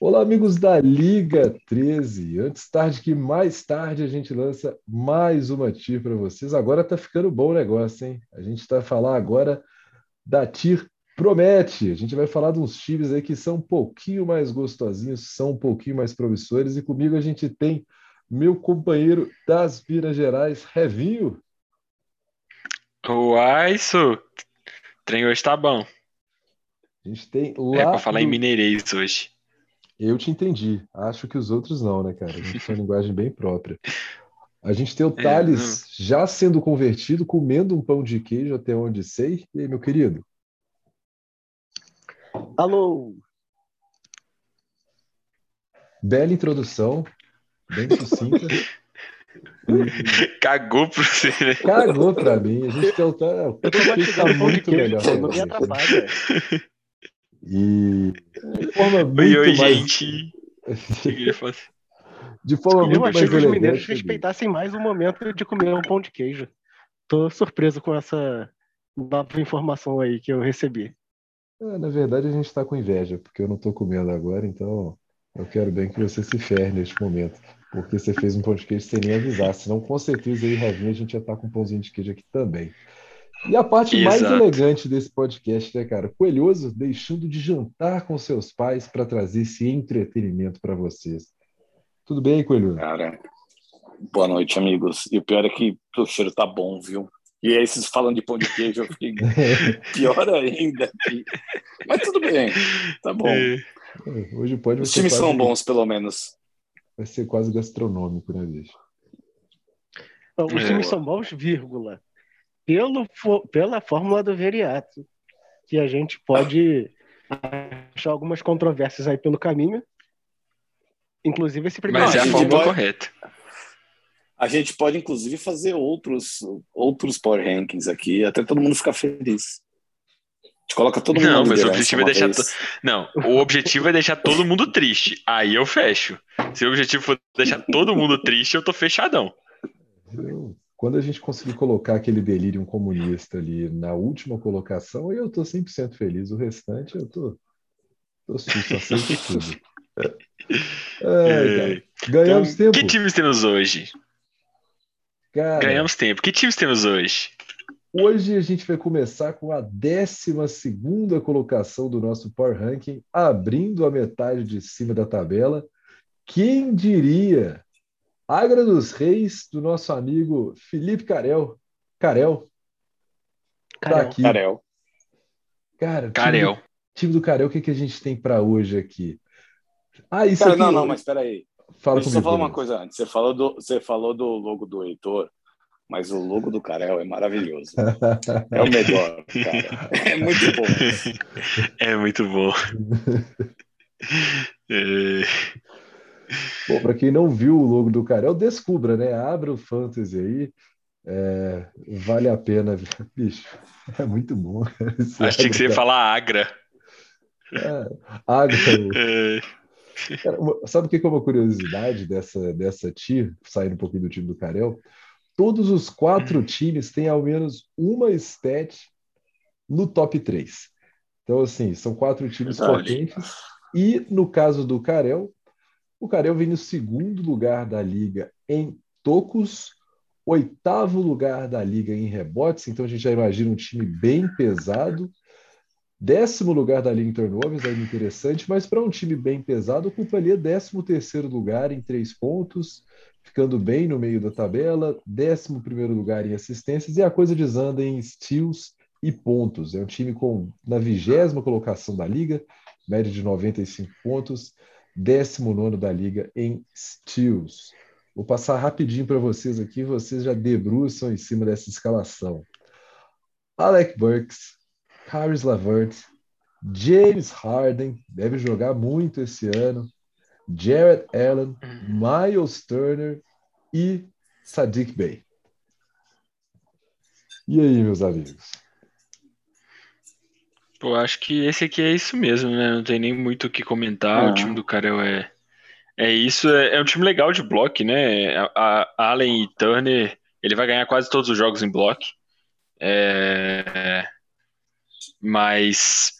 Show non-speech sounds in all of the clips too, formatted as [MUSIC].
Olá, amigos da Liga 13. Antes tarde que mais tarde a gente lança mais uma TIR para vocês. Agora tá ficando bom o negócio, hein? A gente está falar agora da TIR Promete. A gente vai falar de uns times aí que são um pouquinho mais gostosinhos, são um pouquinho mais promissores. E comigo a gente tem meu companheiro das Minas Gerais, Revinho. Uai, isso. O trem hoje tá bom. A gente tem lá. É pra falar do... em mineirês hoje. Eu te entendi. Acho que os outros não, né, cara? A gente tem uma linguagem bem própria. A gente tem o Thales É, já sendo convertido, comendo um pão de queijo até onde sei. E aí, meu querido? Alô! Bela introdução, bem sucinta. [LAUGHS] Cagou pra você, né? cagou pra mim. A gente tem o Thales. Eu tô tá muito melhor. não me atrapalha. E forma muito oi, mais. gente. [LAUGHS] Eu? De forma Eu muito mais que os mineiros respeitassem mais o momento de comer um pão de queijo. Tô surpreso com essa nova informação aí que eu recebi. É, na verdade, a gente está com inveja, porque eu não estou comendo agora, então eu quero bem que você se ferre neste momento. Porque você fez um pão de queijo sem nem avisar, senão com certeza aí, Revinha, a gente ia estar com um pãozinho de queijo aqui também. E a parte mais Exato. elegante desse podcast, né, cara? Coelhoso deixando de jantar com seus pais para trazer esse entretenimento para vocês. Tudo bem, Coelhoso? Cara, boa noite, amigos. E o pior é que o cheiro tá bom, viu? E aí, vocês falando de pão de queijo, eu fiquei [LAUGHS] pior ainda. aqui. Mas tudo bem, tá bom. É, Hoje pode Os times quase, são bons, pelo menos. vai ser quase gastronômico, né, bicho? Os É. times são bons, vírgula. Pelo, pela fórmula do Veriato, que a gente pode achar algumas controvérsias aí pelo caminho. Inclusive esse primeiro. Mas é a gente fórmula pode- correta. A gente pode, inclusive, fazer outros, outros Power Rankings aqui, até todo mundo ficar feliz. A gente coloca todo mundo Não, mas o objetivo é deixar vez. Não, o objetivo é deixar todo mundo triste. Aí eu fecho. Se o objetivo for deixar todo mundo triste, eu tô fechadão. Quando a gente conseguir colocar aquele delírio comunista ali na última colocação, eu tô 100% feliz. O restante eu tô, tô susto, aceito tudo. [LAUGHS] Cara. Ganhamos Então, tempo. que times temos hoje? Cara, Ganhamos tempo. Que times temos hoje? hoje a gente vai começar com a 12 colocação do nosso Power Ranking, abrindo a metade de cima da tabela. Quem diria? Agra dos Reis, do nosso amigo Felipe Carel. Carel, tá Carel. aqui. Carel. Cara, time do Carel. time do Carel, o que, que a gente tem para hoje aqui? Ah, isso Cara, aqui. não, não, mas peraí. Fala Deixa eu falar uma coisa antes. Você falou, do, você falou do logo do Heitor, mas o logo do Carel é maravilhoso. É o melhor, cara. É muito bom. [LAUGHS] É muito bom. [LAUGHS] É, Bom, para quem não viu o logo do Carel, descubra, né? Abra o Fantasy aí. É, vale a pena. [LAUGHS] Bicho, é muito bom. Achei que você ia falar Agra. É, Agra, [LAUGHS] É, Cara, uma- sabe o que é uma curiosidade dessa, dessa tier, saindo um pouquinho do time do Carel? Todos os quatro times têm ao menos uma stat no top 3. Então, assim, são quatro times Olha. potentes. E no caso do Carel, o Carel vem no segundo lugar da liga em tocos, oitavo lugar da liga em rebotes. Então, a gente já imagina um time bem pesado. Décimo lugar da liga em turnovers, ainda interessante, mas para um time bem pesado, ocuparia décimo terceiro lugar em três pontos, ficando bem no meio da tabela, décimo primeiro lugar em assistências, e a coisa desanda em steals e pontos. É um time com na vigésima colocação da liga, média de 95 pontos, décimo nono da liga em steals. Vou passar rapidinho para vocês aqui, vocês já debruçam em cima dessa escalação. Alec Burks, Caris Lavert, James Harden, deve jogar muito esse ano, Jared Allen, Miles Turner e Sadiq Bey. E aí, meus amigos? Pô, acho que esse aqui é isso mesmo, né? Não tem nem muito o que comentar. Ah. O time do Carel é, é isso. É, é um time legal de bloco, né? A, a Allen e Turner, ele vai ganhar quase todos os jogos em bloco. É, mas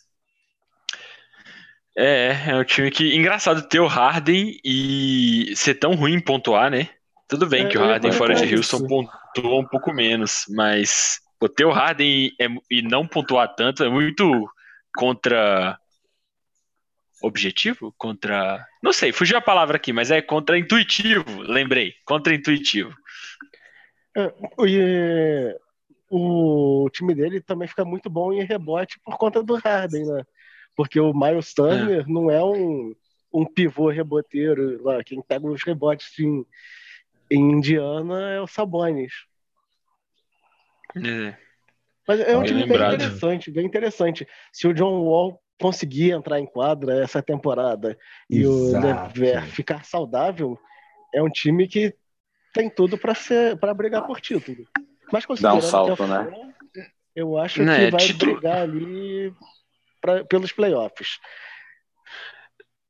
É, é um time que. Engraçado ter o Harden e ser tão ruim em pontuar, né? Tudo bem É, que o Harden fora de Houston pontua um pouco menos, mas o Harden e, é- e não pontuar tanto é muito contra. Objetivo? Contra. Não sei, fugiu a palavra aqui, mas é contra-intuitivo, lembrei. Contra-intuitivo. E o time dele também fica muito bom em rebote por conta do Harden, né? Porque o Miles Turner não é um, um pivô reboteiro lá. Quem pega os rebotes em, em Indiana é o Sabonis. É. Mas é um Bem time bem interessante, bem interessante. Se o John Wall conseguir entrar em quadra essa temporada e o ficar saudável, é um time que tem tudo para ser para brigar por título. Mas considerando salto, que né? fora, eu acho Não, que é vai título. brigar ali pra- pelos playoffs.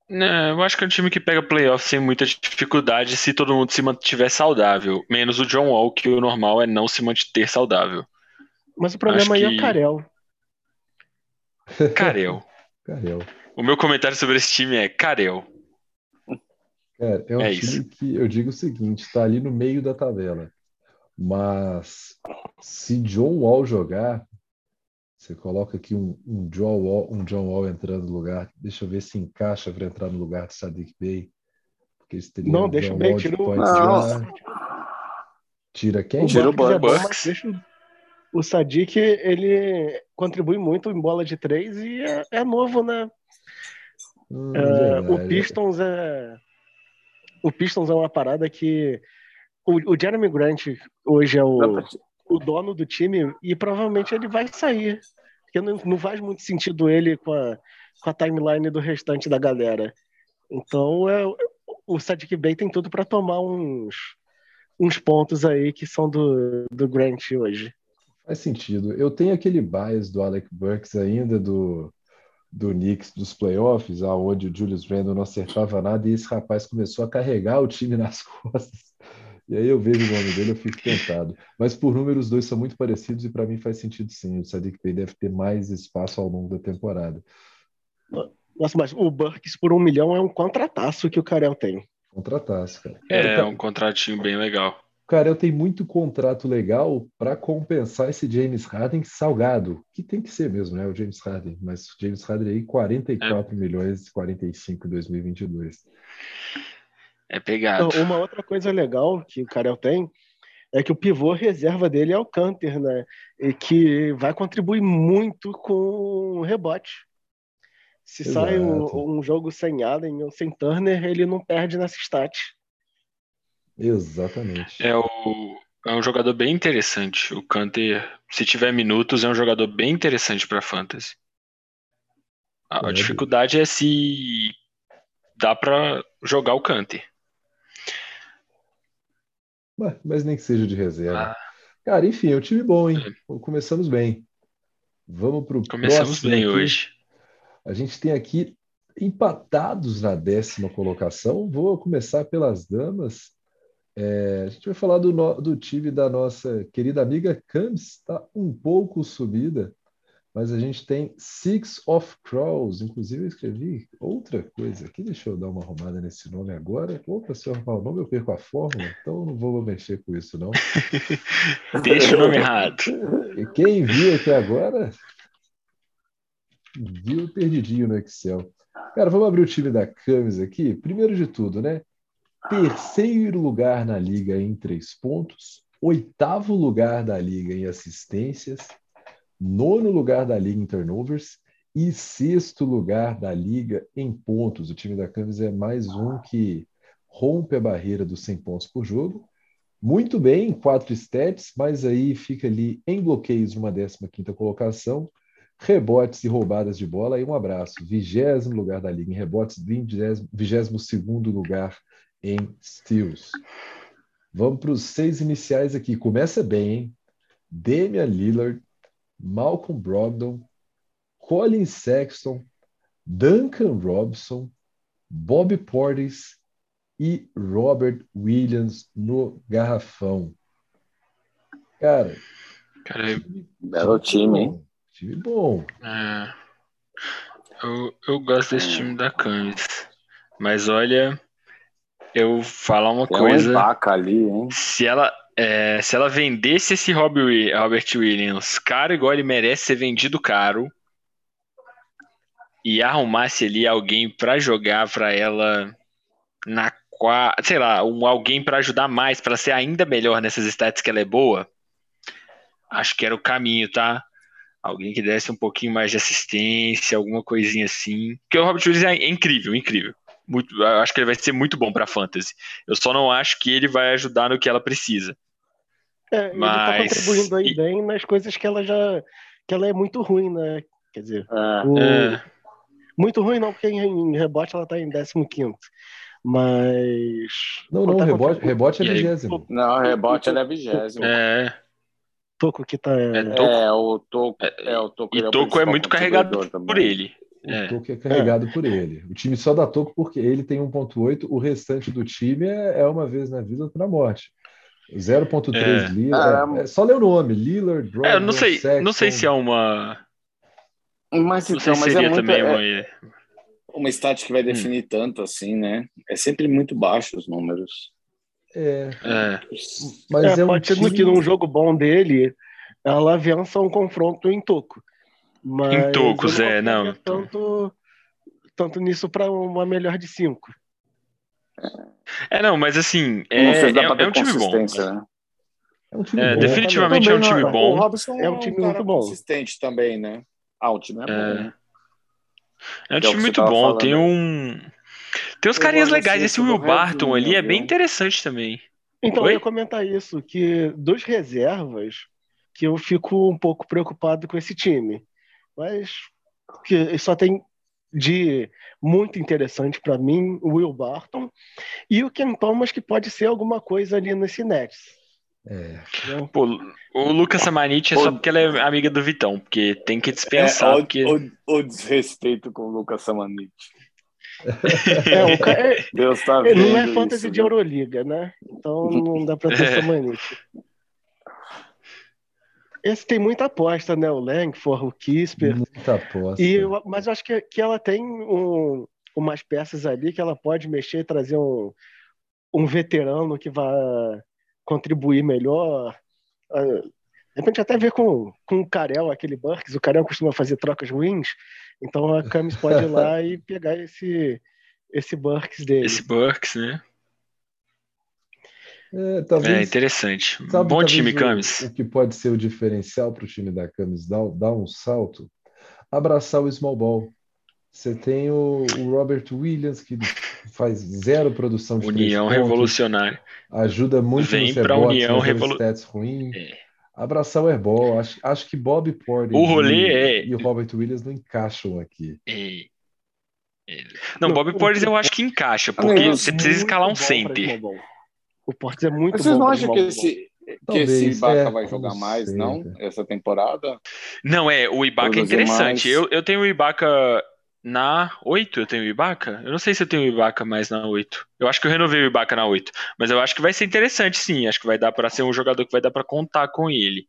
Não, eu acho que é um time que pega playoff sem muita dificuldade se todo mundo se mantiver saudável. Menos o John Wall, que o normal é não se manter saudável. Mas o problema Acho aí é que- o Carel. Carel. Carel. [LAUGHS] O meu comentário sobre esse time é Carel. Cara, é um É time isso. que eu digo o seguinte, está ali no meio da tabela. Mas se John Wall jogar, você coloca aqui um, um John Wall, um John Wall entrando no lugar. Deixa eu ver se encaixa para entrar no lugar do Sadiq Bey. Porque eles teriam Não, um deixa John o Bey, tira o- Não. Tira quem? Tira o Bucks é bom, o- Sadiq, ele contribui muito em bola de três e é, é novo, né? Hum, É, o verdade. Pistons é. O Pistons é uma parada que. O, o Jeremy Grant hoje é o, o dono do time e provavelmente ele vai sair. Porque não, não faz muito sentido ele com a, com a timeline do restante da galera. Então é, o Sadiq Bey tem tudo para tomar uns, uns pontos aí que são do, do Grant hoje. Faz sentido. Eu tenho aquele bias do Alec Burks ainda do, do Knicks dos playoffs, aonde o Julius Randle não acertava nada e esse rapaz começou a carregar o time nas [LAUGHS] costas. E aí eu vejo o nome dele, eu fico tentado. Mas por número, os dois são muito parecidos e para mim faz sentido sim. O Sadiq Bey deve ter mais espaço ao longo da temporada. Nossa, mas o Burks por um milhão é um contrataço que o Karel tem. Contrataço, cara. É Ca- um contratinho bem legal. O Carel tem muito contrato legal para compensar esse James Harden salgado, que tem que ser mesmo, né? O James Harden, mas o James Harden aí 44 milhões e 45 em 2022. É pegado. Então, Uma outra coisa legal que o Karel tem é que o pivô reserva dele é o Canter, né? E que vai contribuir muito com o rebote. Se Exato. sai um, um jogo sem Allen ou sem Turner, ele não perde nessa stat. Exatamente. É, o, é um jogador bem interessante. O Canter, se tiver minutos, é um jogador bem interessante para fantasy. A, a É, dificuldade é se dá para jogar o Canter. Mas, nem que seja de reserva. Ah. Cara, enfim, é um time bom, hein? Começamos bem. Vamos para o Começamos bem aqui. hoje. A gente tem aqui empatados na décima colocação. Vou começar pelas damas. É, a gente vai falar do, do time da nossa querida amiga Cams, está um pouco subida, mas a gente tem Six of Crows. Inclusive, eu escrevi outra coisa aqui. Deixa eu dar uma arrumada nesse nome agora. Opa, se eu arrumar o nome, eu perco a fórmula, então eu não vou mexer com isso, não. [LAUGHS] Deixa o nome errado. E quem viu aqui agora viu perdidinho no Excel. Cara, vamos abrir o time da Camis aqui. Primeiro de tudo, né? Terceiro lugar na liga em três pontos, oitavo lugar da liga em assistências, nono lugar da liga em turnovers e sexto lugar da liga em pontos. O time da Camis é mais um que rompe a barreira dos 100 pontos por jogo. Muito bem, quatro stats, mas aí fica ali em bloqueios numa 15ª colocação, rebotes e roubadas de bola, aí um abraço, vigésimo lugar da liga em rebotes, vigésimo segundo lugar em steals. Vamos para os seis iniciais aqui, começa bem, hein? Damian Lillard, Malcolm Brogdon, Colin Sexton, Duncan Robson, Bob Portis e Robert Williams no garrafão. Cara, Cara, Belo time, hein? Time bom. é, Eu, eu gosto desse time da Camis. Mas olha, eu falar uma Tem coisa. um ali, hein? Se ela, é, se ela vendesse esse Robert Williams caro igual ele merece ser vendido caro e arrumasse ali alguém pra jogar pra ela na sei lá, um alguém pra ajudar mais, pra ser ainda melhor nessas stats que ela é boa, acho que era o caminho, tá? Alguém que desse um pouquinho mais de assistência, alguma coisinha assim. Porque o Robert Williams é incrível, incrível. Muito, acho que ele vai ser muito bom pra fantasy. Eu só não acho que ele vai ajudar no que ela precisa. É, ele tá Mas- contribuindo aí e- bem nas coisas que ela já. que ela é muito ruim, né? Quer dizer, É. o- É, muito ruim não, porque em, em rebote ela tá em 15. Mas. Não, não, tá rebote, rebote é vigésimo. Não, rebote ele é vigésimo. É, é, Toco que tá. É, Toco- o Toco. É, o Toco e Toco é muito carregado contribuidor por também. ele. O É. Toco é carregado por ele. O time só dá Toco porque ele tem 1.8, o restante do time é, é uma vez na vida outra na morte. 0.3 É. Lillard. É, é só ler o nome, Lillard, Brogdon, É, não sei, não sei Sexton. se é uma. Mas, Não então, sei se mas seria é, muito, também é uma. uma stat que vai definir tanto assim, né? É sempre muito baixo os números. É, É, mas é, é, um ser time... que num jogo bom dele, ela vença um confronto em toco. Mas Em tocos, é, não. confiaria Tanto, tanto nisso para uma melhor de cinco. É, não, mas assim, não é, sei se dá é, pra ter é um time bom. consistência, né? É um time É, bom. definitivamente é um time não- bom. O Robson É um time cara muito bom. consistente também, né? Ah, o time é, bom. É. né? É um é time muito bom. falando. Tem um. Tem uns Eu carinhas legais. Esse Will Barton ali é bem viu? interessante também. Então, Oi? eu ia comentar isso, que dos reservas, que eu fico um pouco preocupado com esse time. Mas que só tem de muito interessante para mim o Will Barton e o Ken Thomas, que pode ser alguma coisa ali nesse Nets. É. né? Pô, o Lucas Samanit é só O- porque ela é amiga do Vitão, porque tem que É, dispensar. o, porque... o- o desrespeito com o Lucas Samanit. É, o ca- é- Deus tá é, vendo não é fantasy isso, de viu? Euroliga, né? Então não dá para ter É. essa mania. Esse tem muita aposta, né? O Langford, o Kisper. Muita aposta. E eu- mas eu acho que, que ela tem um- umas peças ali que ela pode mexer e trazer um, um veterano que vai contribuir melhor. Ah, De repente até ver com, com o Carel, aquele Burks. O Carel costuma fazer trocas ruins. Então a Camis pode ir lá [LAUGHS] e pegar esse, esse Burks dele. Esse Burks, né? É, É talvez, interessante. sabe, Bom time, o- Camis. O, que pode ser o diferencial para o time da Camis dar, dar um salto, abraçar o small ball. Você tem o, o Robert Williams, que faz zero produção de União pontos, revolucionária. ajuda muito Vem pra rebotes, União mas é Revolu- stats ruim. É. Abraçar o airball. Acho, acho que Bob Porter O rolê e, é- e o Robert Williams não encaixam aqui. É. É. Não, Não, Bob o- Porres eu acho que encaixa, Ah, porque não, você precisa escalar um center. O Portes é muito Mas vocês bom não pra acham que esse, que esse Ibaka é, vai jogar não mais, sei, não? cara. Essa temporada? Não, é, o Ibaka é interessante. mais. Eu, eu tenho o Ibaka na 8, eu tenho o Ibaka? Eu não sei se eu tenho o Ibaka mais na 8. Eu acho que eu renovei o Ibaka na 8, mas eu acho que vai ser interessante sim, acho que vai dar pra ser um jogador que vai dar pra contar com ele.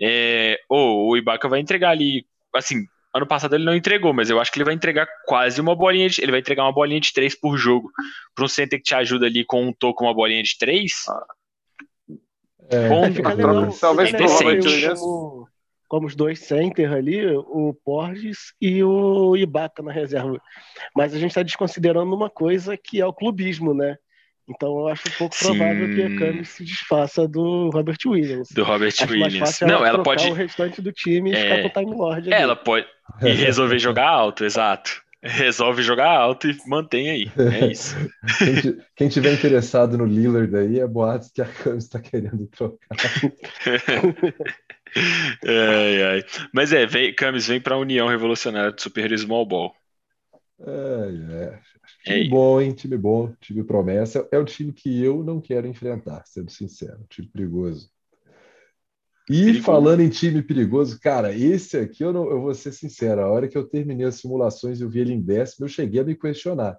É, ou o Ibaka vai entregar ali, assim, ano passado ele não entregou, mas eu acho que ele vai entregar quase uma bolinha de, ele vai entregar uma bolinha de 3 por jogo. Para um center que te ajuda ali com um toco uma bolinha de 3, É, Bom, É, fica legal, talvez fica pro legal Robert ter Williams- como, como os dois center ali, o Porges e o Ibaka na reserva. Mas a gente está desconsiderando uma coisa que é o clubismo, né? Então eu acho um pouco Sim. provável que a Camis se desfaça do Robert Williams. do Robert Acho mais Williams. fácil Não, ela pode, o restante do time e É. ficar com o Time Lord ali. ela pode e [LAUGHS] resolver jogar alto, exato. Resolve jogar alto e mantém aí. É [LAUGHS] isso. Quem, ti- quem tiver interessado no Lillard aí, é boatos que a Camis está querendo trocar. [LAUGHS] Ai, ai. Mas é, vem, Camis vem pra União Revolucionária do Super Small Ball. É, é. É Time isso. bom, hein? Time bom, time promessa. É o time que eu não quero enfrentar, sendo sincero. Time perigoso. E Perigoso. falando em time perigoso, cara, esse aqui eu, não, eu vou ser sincero. A hora que eu terminei as simulações e eu vi ele em décimo, eu cheguei a me questionar.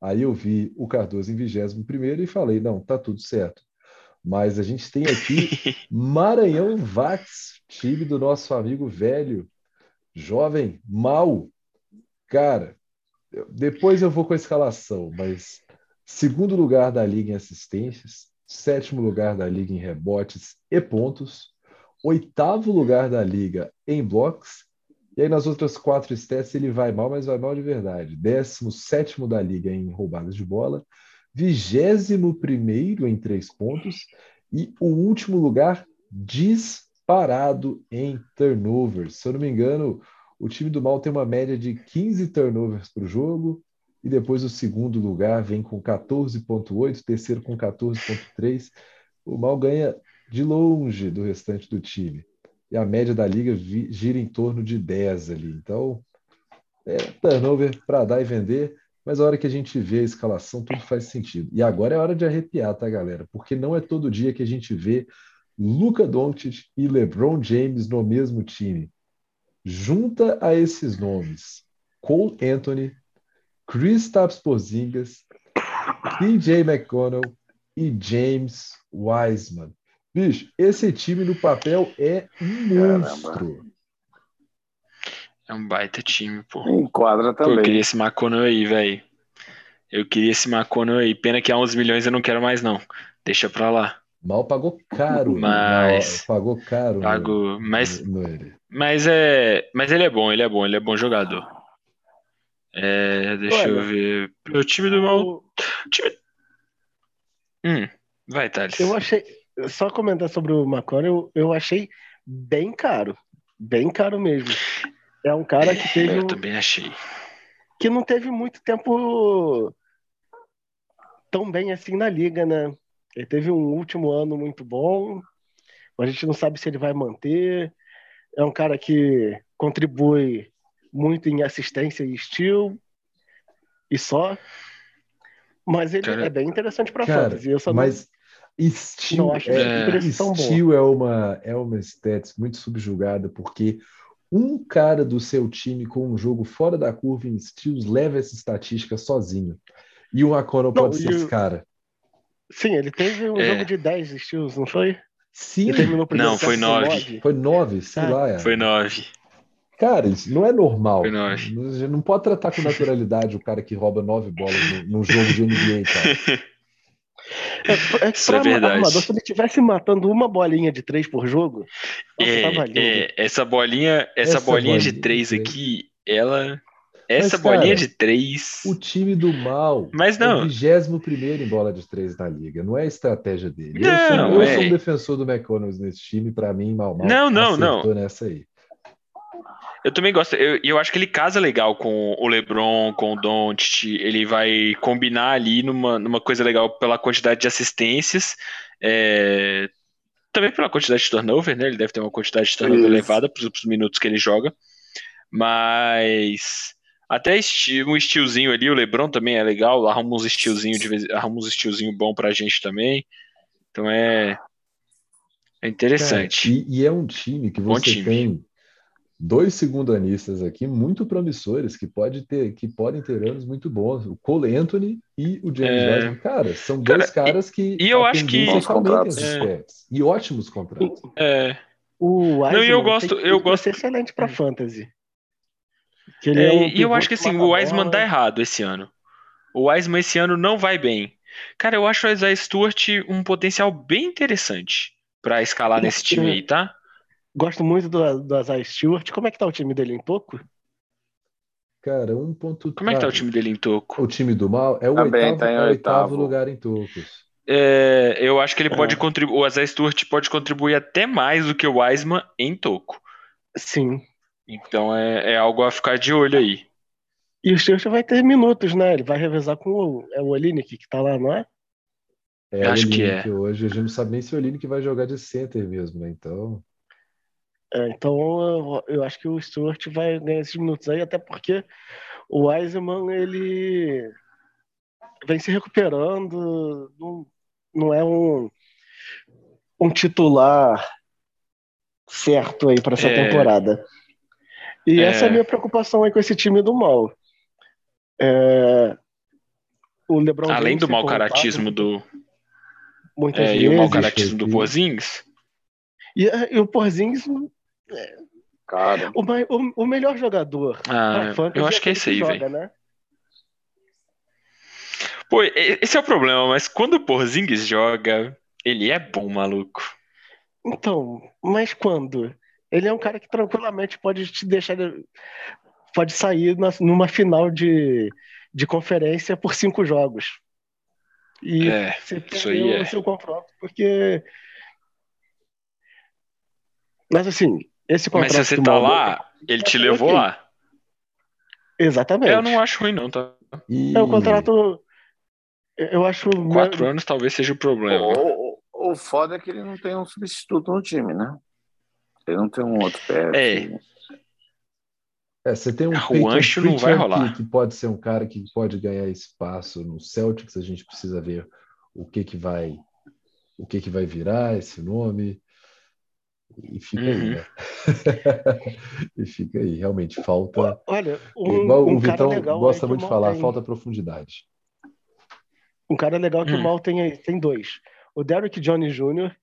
Aí eu vi o Cardoso em vigésimo primeiro e falei, não, tá tudo certo. Mas a gente tem aqui [LAUGHS] Maranhão Vax, time do nosso amigo velho, jovem, mal. Cara, depois eu vou com a escalação, mas segundo lugar da liga em assistências, sétimo lugar da liga em rebotes e pontos, oitavo lugar da liga em blocos, e aí nas outras quatro stats ele vai mal, mas vai mal de verdade. Décimo sétimo da liga em roubadas de bola, vigésimo primeiro em três pontos e o último lugar disparado em turnovers. Se eu não me engano, o time do Mal tem uma média de 15 turnovers por jogo, e depois o segundo lugar vem com 14,8, terceiro com 14,3. O Mal ganha de longe do restante do time. E a média da liga gira em torno de 10 ali. Então, é turnover para dar e vender, mas a hora que a gente vê a escalação, tudo faz sentido. E agora é hora de arrepiar, tá, galera? Porque não é todo dia que a gente vê Luca Doncic e LeBron James no mesmo time. Junta a esses nomes Cole Anthony, Kristaps Porzingis, TJ McConnell e James Wiseman. Bicho, esse time no papel é um monstro. É um baita time, pô. Enquadra também. Pô, eu queria esse McConnell aí, velho. Eu queria esse McConnell aí. Pena que há uns milhões eu não quero mais, não. Deixa pra lá. Mal pagou caro. Mas. Mal, pagou caro. Pago, no, mas. No, no mas é. Mas ele é bom, ele é bom, ele é bom jogador. É, deixa Olha, eu ver. O time do mal. O time. Hum, vai, Thales. Eu achei. Só comentar sobre o Macron, eu, eu achei bem caro. Bem caro mesmo. É um cara que teve. Eu um... também achei. Que não teve muito tempo tão bem assim na liga, né? Ele teve um último ano muito bom. A gente não sabe se ele vai manter. É um cara que contribui muito em assistência e estilo e só. Mas ele cara, é bem interessante para fantasy. Eu só mas não, Steel, não acho é, Steel é uma é uma stats muito subjugada porque um cara do seu time com um jogo fora da curva em steals leva essa estatística sozinho. E o Akono pode ser esse cara. Sim, ele teve um é. jogo de 10 steals, não foi? Sim. Não, foi 9. Foi 9, sei ah, lá. É. Foi 9. Cara, isso não é normal. Você não pode tratar com naturalidade o cara que rouba nove bolas num jogo de NBA, cara. É, é Isso é verdade. Armador, se ele estivesse matando uma bolinha de três por jogo, é, tá é, essa bolinha, essa, essa bolinha, bolinha, de três aqui, ela. Essa Mas, bolinha cara, de três. O time do mal Mas não. é o 21 primeiro em bola de três na liga. Não é a estratégia dele. Não, eu, sou, eu é... sou um defensor do McConnell nesse time, para mim, mal, mal. Não, não, não. nessa aí. Eu também gosto. E eu, eu, acho que ele casa legal com o LeBron, com o Doncic. Ele vai combinar ali numa, numa coisa legal pela quantidade de assistências. É, também pela quantidade de turnover, né? Ele deve ter uma quantidade de turnover Isso. elevada para os minutos que ele joga. Mas até esti um estilzinho ali, o LeBron também é legal. Arruma uns estilzinho de vez, arruma uns estilzinho bom pra gente também. Então é é interessante. Cara, e, e, é um time que você time. tem dois segundanistas aqui muito promissores que pode ter que podem ter anos muito bons o Cole Anthony e o James é... Wiseman cara são dois Cara, caras que e, e eu acho que é... e ótimos contratos é o Wiseman não eu gosto eu gosto excelente para fantasy é, é um e eu acho que assim o Wiseman dá errado esse ano o Wiseman esse ano não vai bem cara eu acho o Isaiah Stewart um potencial bem interessante para escalar nesse time aí tá Gosto muito do, do Isaiah Stewart. Como é que tá o time dele em toco? Cara, um ponto. Como é que tá o time dele em toco? O time do mal é o, Também oitavo, tá é o oitavo lugar em tocos. É, eu acho que ele pode é. contribuir. O Isaiah Stewart pode contribuir até mais do que o Wiseman em toco. Sim. Então é, é algo a ficar de olho aí. E o Stewart vai ter minutos, né? Ele vai revezar com o, é o Olinick que tá lá, não é? É, acho que é. Hoje a gente não sabe nem se o Olinick vai jogar de center mesmo, né? Então. É, então eu, eu, acho que o Stuart vai ganhar esses minutos aí, até porque o Wiseman ele vem se recuperando, não, não é um, um titular certo aí para essa é, temporada. E é, essa é a minha preocupação aí com esse time do mal. É, o LeBron Além do mau caratismo do muitas é, vezes, e o mau caratismo do Porzingis. E, e o Porzingis é, Cara, O, mai- o, o melhor jogador Ah, eu acho que é esse aí, joga, velho. né? Pô, esse é o problema, mas quando o Porzingis joga, ele é bom, maluco. Então, mas quando? Ele é um cara que tranquilamente pode te deixar. Pode sair na- numa final de, de conferência por cinco jogos. E É, você isso aí perdeu é. o seu confronto, porque. Mas assim, esse Mas contrato se você tá lá, ele te levou lá. Exatamente. Eu não acho ruim, não, tá? E É um contrato. Eu acho. Quatro anos talvez seja o problema. o, o, o foda é que ele não tem um substituto no time, né? Ele não tem um outro pé. É. É, você tem um O Peyton Ancho não vai rolar. Que, que pode ser um cara que pode ganhar espaço no Celtics. A gente precisa ver o que que vai, o que que vai virar esse nome. E fica aí, Uhum. né? [LAUGHS] e fica aí. Realmente falta. Olha, um, Igual um o cara Vitão legal aí gosta o muito de falar, tem. falta profundidade. Um cara legal que Hum. o Mal tem aí, tem dois. O Derrick Jones Jr.,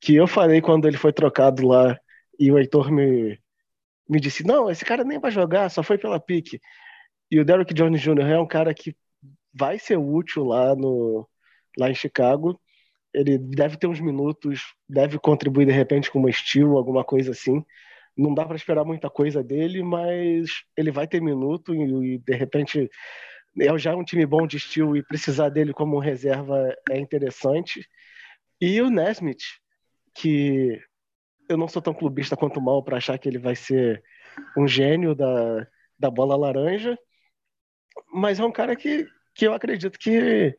que eu falei quando ele foi trocado lá e o Heitor me, me disse: Não, esse cara nem vai jogar, só foi pela pique. E o Derrick Jones Jr. é um cara que vai ser útil lá, no, lá em Chicago. Ele deve ter uns minutos, deve contribuir de repente com uma steal, alguma coisa assim. Não dá para esperar muita coisa dele, mas ele vai ter minuto e, e de repente é já um time bom de estilo e precisar dele como reserva é interessante. E o Nesmith, que eu não sou tão clubista quanto o Mal para achar que ele vai ser um gênio da, da bola laranja, mas é um cara que, que eu acredito que,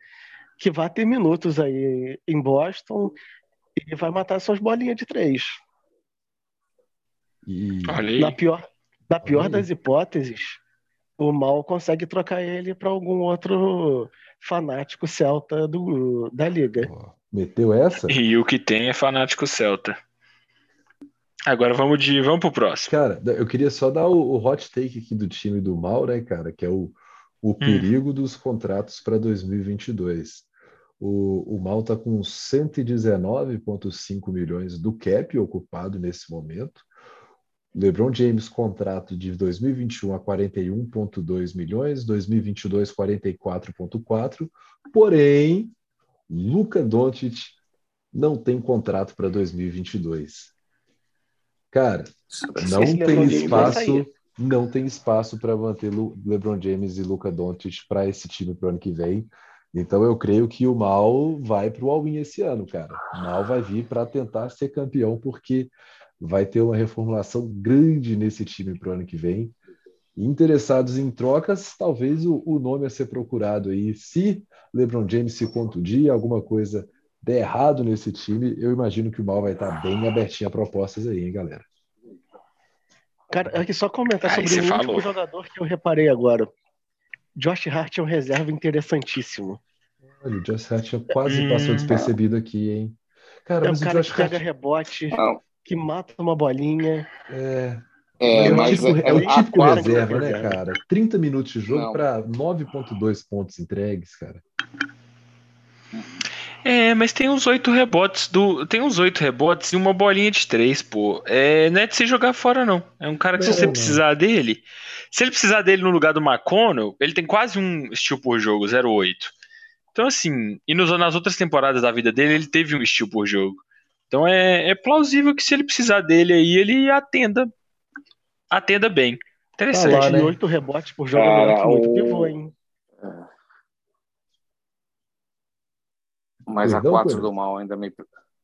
que vai ter minutos aí em Boston e vai matar suas bolinhas de três. E Olha aí. Na pior, na pior das hipóteses, o Mal consegue trocar ele para algum outro fanático celta do, da liga. meteu essa? E o que tem é fanático celta. Agora vamos de, vamos pro próximo. Cara, eu queria só dar o, o hot take aqui do time do Mal, né, cara? Que é o, o Hum. perigo dos contratos para 2022. O, o Mal tá com 119,5 milhões do cap ocupado nesse momento. LeBron James, contrato de 2021 a 41,2 milhões, 2022, 44,4. Porém, Luka Doncic não tem contrato para 2022. Cara, não Esse tem LeBron espaço, não tem espaço para manter LeBron James e Luka Doncic para esse time para o ano que vem. Então eu creio que o Mal vai para o All-In esse ano, cara. O Mal vai vir para tentar ser campeão porque vai ter uma reformulação grande nesse time para o ano que vem. Interessados em trocas, talvez o, o nome a ser procurado aí, se LeBron James se contundir, alguma coisa der errado nesse time, eu imagino que o Mal vai estar bem abertinho a propostas aí, hein, galera. Cara, aqui só comentar Aí sobre o falou. último jogador que eu reparei agora. Josh Hart é um reserva interessantíssimo. Olha, o Josh Hart já quase Hum. passou despercebido aqui, hein? Cara, É um mas o cara Josh que pega Hart rebote, Não, que mata uma bolinha. é, é, é o mas típico, é, é o típico reserva, né, cara? 30 minutos de jogo para 9,2 pontos entregues, cara. É, mas tem uns oito rebotes do. Tem uns oito rebotes e uma bolinha de três, pô. É, não é de se jogar fora, não. É um cara que, Não, se você não. precisar dele. Se ele precisar dele no lugar do McConnell, ele tem quase um estilo por jogo, 0,8. Então, assim, e nos, nas outras temporadas da vida dele, ele teve um estilo por jogo. Então é, é plausível que se ele precisar dele aí, ele atenda. Atenda bem. Interessante. Tá lá, né? 28 rebotes por jogo é melhor que muito o- pivô, hein? Mas a Perdão, 4 Pedro? do mal ainda me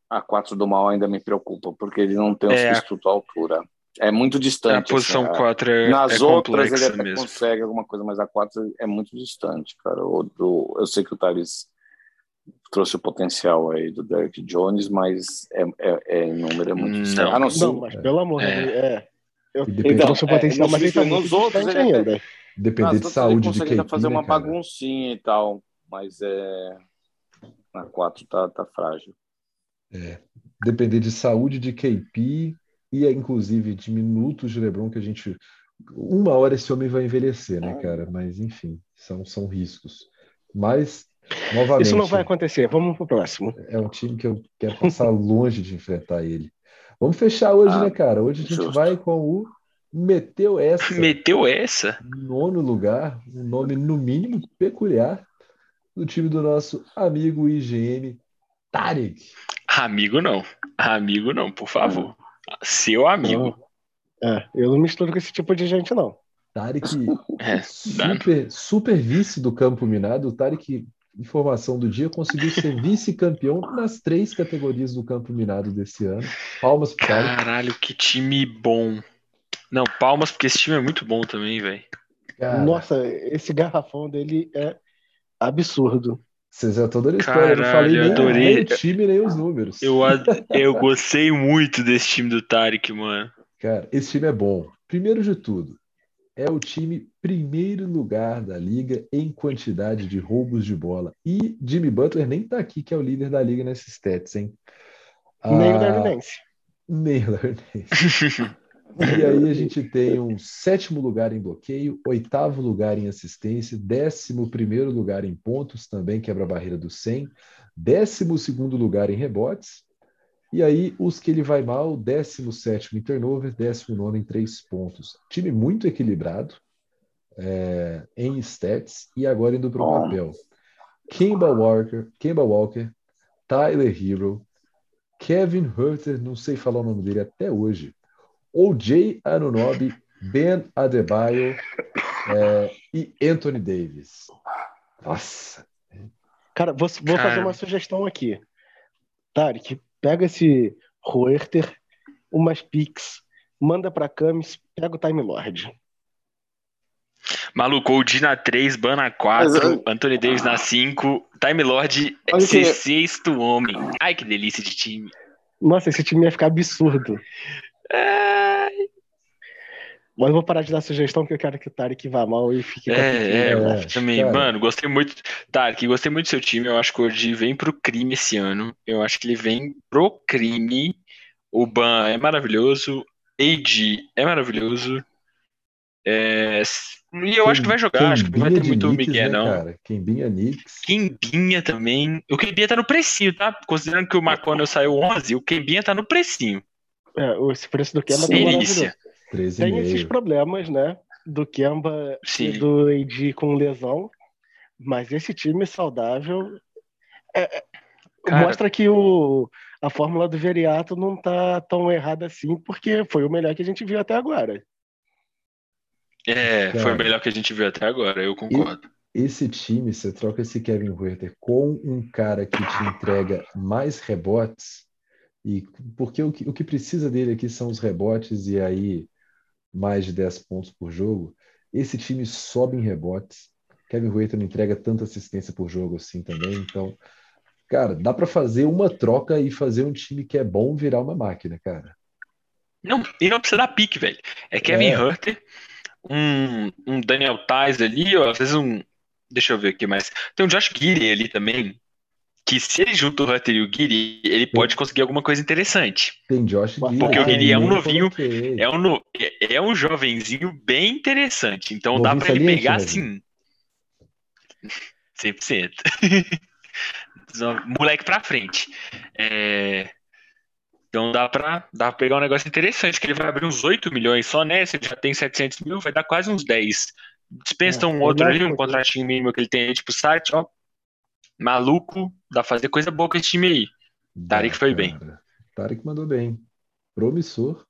a 4 do mal ainda me preocupa, porque ele não tem um É. substituto à altura. É muito A distante. posição assim, 4 é, Nas é outras ele até mesmo. consegue alguma coisa, mas a 4 é muito distante, cara. O do, eu sei que o Thales trouxe o potencial aí do Derek Jones, mas é, é, é em número é muito Não. distante. A não Não, mas pelo amor de É. Deus, é. Eu E trouxe o Então, é, potencial, nos mas ele tá nos outros ainda. Depender de saúde ele de consegue quem fazer uma baguncinha e tal, mas é na 4 tá, tá frágil. depender de saúde de KP e inclusive de minutos de LeBron que a gente uma hora esse homem vai envelhecer, né, cara? Mas enfim, são são riscos. Mas novamente Isso não vai acontecer. Vamos pro próximo. é um time que eu quero passar [LAUGHS] longe de enfrentar ele. Vamos fechar hoje, ah, né, cara? Hoje a gente justo. vai com o Meteu essa. Meteu essa? Nono lugar, um nome no mínimo peculiar do time do nosso amigo IGN, Tarek. Amigo não. Amigo não, por favor. Seu amigo. É, eu não misturo com esse tipo de gente, não. Tarek, [LAUGHS] é, super, super vice do campo minado. O Tarek, informação do dia, conseguiu ser vice-campeão nas três categorias do campo minado desse ano. Palmas pro Tarek. Caralho, que time bom. Não, palmas, porque esse time é muito bom também, velho. Nossa, esse garrafão dele é absurdo. Vocês já estão dando spoiler, eu não falei nem, adorei. nem o time, nem os números. Eu, [LAUGHS] eu gostei muito desse time do Tarek, mano. Cara, esse time é bom. Primeiro de tudo, é o time primeiro lugar da liga em quantidade de roubos de bola. E Jimmy Butler nem tá aqui, que é o líder da liga nesses stats, hein? Nem ah, o Darwin Nem o Darwin [LAUGHS] E aí a gente tem um sétimo lugar em bloqueio, oitavo lugar em assistência, décimo primeiro lugar em pontos, também quebra a barreira do 100, décimo segundo lugar em rebotes, e aí os que ele vai mal, décimo sétimo em turnover, décimo nono em três pontos. Time muito equilibrado é, em stats e agora indo para o papel. Kemba Walker, Kemba Walker, Tyler Hero, Kevin Herter, não sei falar o nome dele até hoje, OJ Anunobi, Ben Adebayo é, e Anthony Davis. Nossa. Cara, vou, vou fazer uma sugestão aqui. Tarek, pega esse Roerter, umas pics, manda pra Camis, pega o Time Lord. Maluco, OG na 3, Ban na 4, Mas, Anthony Davis na 5, Time Lord ser sexto homem. Ai, que delícia de time. Nossa, esse time ia ficar absurdo. Mas eu vou parar de dar sugestão porque eu quero que o Tarek vá mal e fique é, é, é, também, cara. mano, gostei muito. Tarek, gostei muito do seu time. Eu acho que o Ordi vem pro crime esse ano. Eu acho que ele vem pro crime. O Ban é maravilhoso. AD é maravilhoso. É... E eu acho que vai jogar, acho que não vai ter muito Knicks, Miguel, né, não. Cara? Kembinha Knicks. Também. O Kembinha tá no precinho, tá? Considerando que o McConnell saiu 11, o Kembinha tá no precinho. É, esse preço do Kemba tá maravilhoso. Tem esses problemas, né? Do Kemba Sim. e do AD com lesão. Mas esse time saudável é, é, Cara... mostra que o, a fórmula do Veriato não tá tão errada assim, porque foi o melhor que a gente viu até agora. É, Cara, foi o melhor que a gente viu até agora, eu concordo. Esse time, você troca esse Kevin Huerter com um cara que te entrega mais rebotes, e porque o que, o que precisa dele aqui são os rebotes e aí mais de 10 pontos por jogo. Esse time sobe em rebotes. Kevin Huerta não entrega tanta assistência por jogo assim também. Então, cara, dá para fazer uma troca e fazer um time que é bom virar uma máquina, cara. Não, e não precisa dar pique, velho. É Kevin é. Herter, um, um Daniel Tais ali, ó, às vezes um. Deixa eu ver aqui mais. Tem um Josh Giddy ali também, que se ele junta o Hunter e o Guiri, ele pode conseguir alguma coisa interessante. Tem Josh Guiri. Porque o Guiri é um novinho, é um, no, é um jovenzinho bem interessante. Então dá para ele pegar assim. 100%. [LAUGHS] Moleque pra frente. É... Então dá pra, dá pra pegar um negócio interessante, que ele vai abrir uns 8 milhões só nessa, ele já tem 700 mil, vai dar quase uns 10. Dispensa é, um outro ali, um contratinho mínimo que ele tem aí, tipo site, ó, maluco, dá pra fazer coisa boa com esse time aí. Tarek foi bem. Tarek mandou bem. Promissor.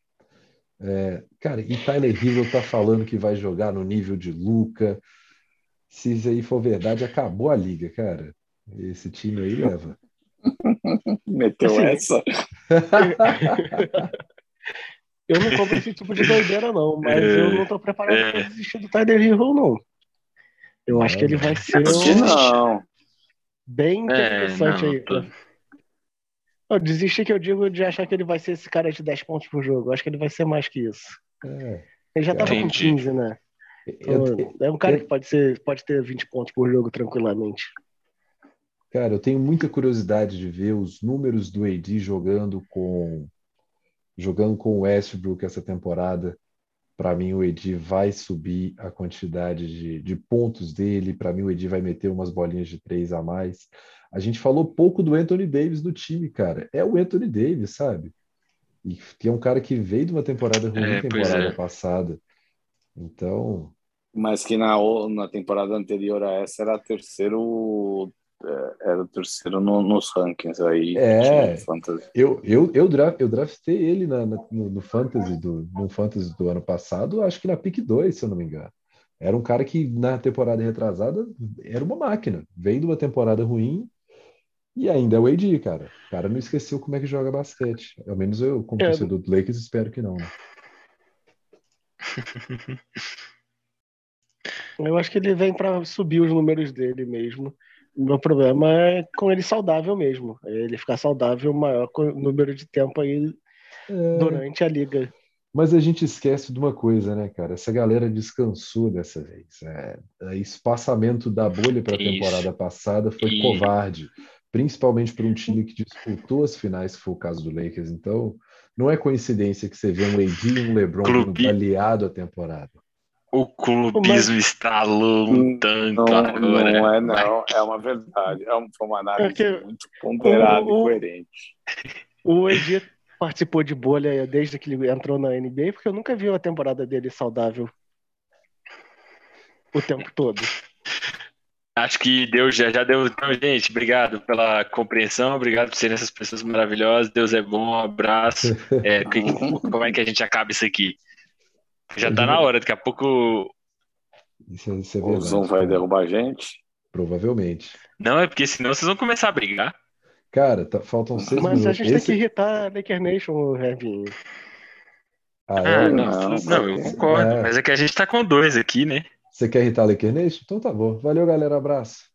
É, cara, e Tyler Hero tá falando que vai jogar no nível de Luca. Se isso aí for verdade, acabou a liga, cara. Esse time aí leva. [LAUGHS] Meteu assim, essa. [LAUGHS] eu não compro esse tipo de doideira, não, mas é, eu não tô preparado é. para desistir do Tyler Hero, não. Eu acho que ele vai ser. Não. Bem é, interessante é, aí. Tô... Eu desisti que eu digo de achar que ele vai ser esse cara de 10 pontos por jogo. Eu acho que ele vai ser mais que isso. É, ele já tava entendi. com 15, né? Então, é um cara que pode, ser, pode ter 20 pontos por jogo tranquilamente. Cara, eu tenho muita curiosidade de ver os números do AD jogando com jogando com o Westbrook essa temporada para mim, o Edi vai subir a quantidade de, de pontos dele. Para mim, o Edi vai meter umas bolinhas de três a mais. A gente falou pouco do Anthony Davis do time, cara. É o Anthony Davis, sabe? E que é um cara que veio de uma temporada ruim É, temporada é. passada. Então, Mas que na, o- na temporada anterior a essa era terceiro. É, Era o terceiro no- nos rankings aí. É. de fantasy. eu, eu, eu, dra- eu draftei ele na, na- no, no Fantasy do, no Fantasy do ano passado, acho que na pick 2, se eu não me engano. Era um cara que na temporada retrasada era uma máquina. Veio de uma temporada ruim e ainda é o AD, cara. O cara não esqueceu como é que joga basquete. Ao menos eu, como É. torcedor do Lakers, espero que não. né? [LAUGHS] Eu acho que ele vem para subir os números dele mesmo. O meu problema é com ele saudável mesmo. É Ele ficar saudável o maior número de tempo aí É, durante a liga. Mas a gente esquece de uma coisa, né, cara? Essa galera descansou dessa vez. É, o espaçamento da bolha para a temporada passada foi E- covarde, principalmente para um time que disputou as finais, que foi o caso do Lakers. Então, não é coincidência que você vê um AD e um LeBron Clube. vindo baleado a temporada. O clubismo estralou um tanto Não, agora. não é, não. É uma verdade. É um- foi uma análise É que- muito ponderada o- e coerente. O AD participou de bolha desde que ele entrou na NBA, porque eu nunca vi uma temporada dele saudável o tempo todo. Acho que Deus já, já deu. Então, gente, obrigado pela compreensão, obrigado por serem essas pessoas maravilhosas. Deus é bom, um abraço. É, que- [LAUGHS] como é que a gente acaba isso aqui? Já tá na hora, daqui a pouco. Isso, é- isso é O. Zoom vai derrubar a gente. Provavelmente. Não, é porque senão vocês vão começar a brigar. Cara, tá- faltam seis Mas a minutos. gente tem Esse- que irritar a Laker Nation, Revinho. Ah, Ah, é? não, não, não, eu concordo. é. Mas é que a gente tá com dois aqui, né? Você quer irritar a Laker Nation? Então tá bom. Valeu, galera. Abraço.